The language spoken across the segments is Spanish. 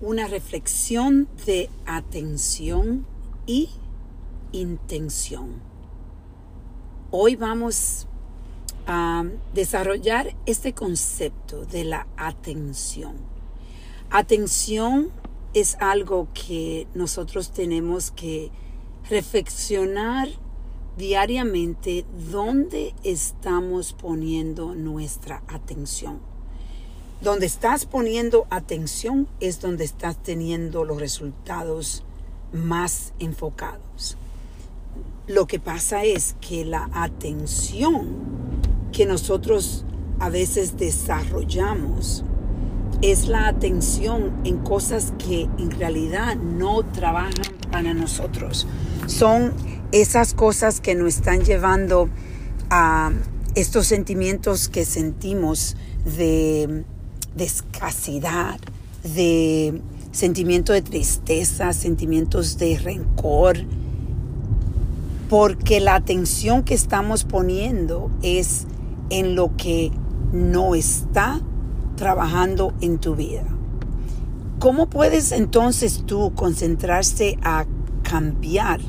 una reflexión de atención y intención. Hoy vamos a desarrollar este concepto de la atención. Atención es algo que nosotros tenemos que reflexionar diariamente dónde estamos poniendo nuestra atención. Donde estás poniendo atención es donde estás teniendo los resultados más enfocados. Lo que pasa es que la atención que nosotros a veces desarrollamos es la atención en cosas que en realidad no trabajan para nosotros. Son esas cosas que nos están llevando a estos sentimientos que sentimos de, de escasidad, de sentimiento de tristeza, sentimientos de rencor, porque la atención que estamos poniendo es en lo que no está trabajando en tu vida. ¿Cómo puedes entonces tú concentrarse a cambiar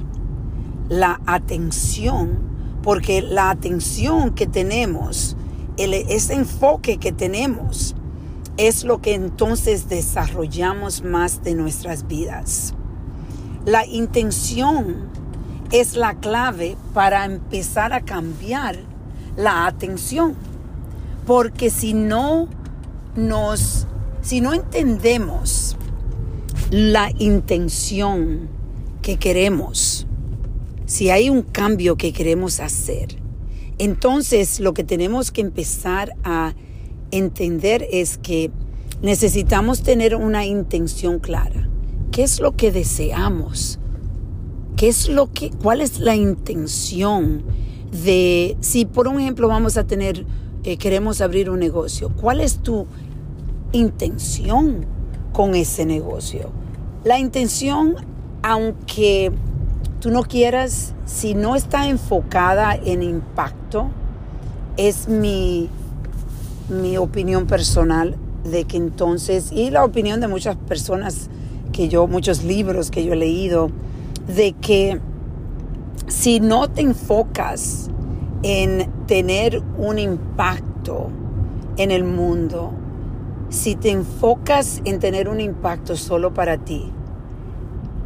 la atención? Porque la atención que tenemos, el, ese enfoque que tenemos, es lo que entonces desarrollamos más de nuestras vidas. La intención es la clave para empezar a cambiar la atención. Porque si no nos, si no entendemos la intención que queremos, si hay un cambio que queremos hacer, entonces lo que tenemos que empezar a entender es que necesitamos tener una intención clara. ¿Qué es lo que deseamos? ¿Qué es lo que, cuál es la intención de, si por un ejemplo vamos a tener, eh, queremos abrir un negocio, ¿cuál es tu intención con ese negocio? La intención, aunque tú no quieras, si no está enfocada en impacto, es mi mi opinión personal de que entonces, y la opinión de muchas personas que yo, muchos libros que yo he leído, de que si no te enfocas en tener un impacto en el mundo, si te enfocas en tener un impacto solo para ti,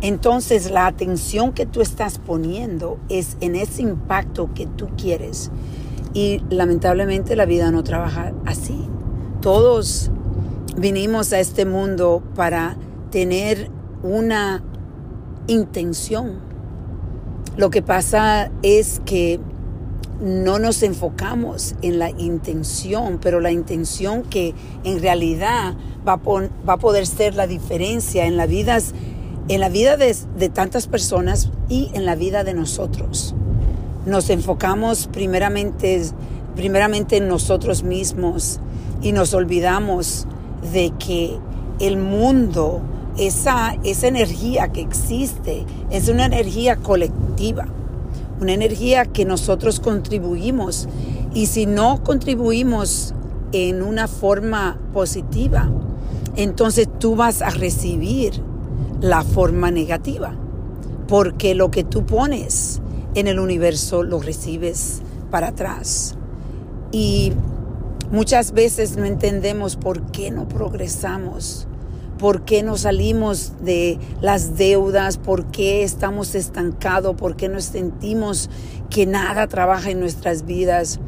entonces la atención que tú estás poniendo es en ese impacto que tú quieres y lamentablemente la vida no trabaja así. Todos vinimos a este mundo para tener una intención. Lo que pasa es que no nos enfocamos en la intención, pero la intención que en realidad va a, va a poder ser la diferencia en la, vidas, en la vida de, de tantas personas y en la vida de nosotros nos enfocamos primeramente, primeramente en nosotros mismos y nos olvidamos de que el mundo, esa, esa energía que existe, es una energía colectiva, una energía que nosotros contribuimos. Y si no contribuimos en una forma positiva, entonces tú vas a recibir la forma negativa, porque lo que tú pones en el universo lo recibes para atrás. Y muchas veces no entendemos por qué no progresamos, por qué no salimos de las deudas, por qué estamos estancados, por qué nos sentimos que nada trabaja en nuestras vidas.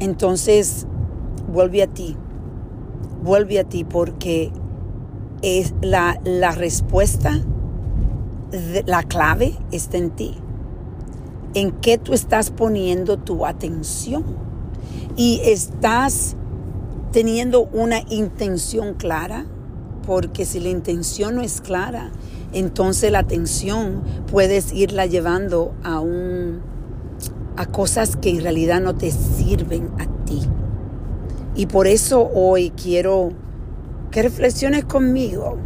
Entonces, vuelve a ti, vuelve a ti porque es la, la respuesta, la clave está en ti en qué tú estás poniendo tu atención y estás teniendo una intención clara, porque si la intención no es clara, entonces la atención puedes irla llevando a un a cosas que en realidad no te sirven a ti. Y por eso hoy quiero que reflexiones conmigo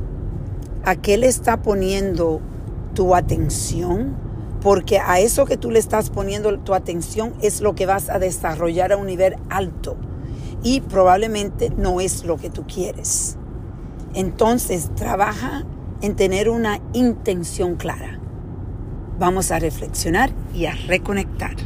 a qué le está poniendo tu atención porque a eso que tú le estás poniendo tu atención es lo que vas a desarrollar a un nivel alto y probablemente no es lo que tú quieres. Entonces trabaja en tener una intención clara. Vamos a reflexionar y a reconectar.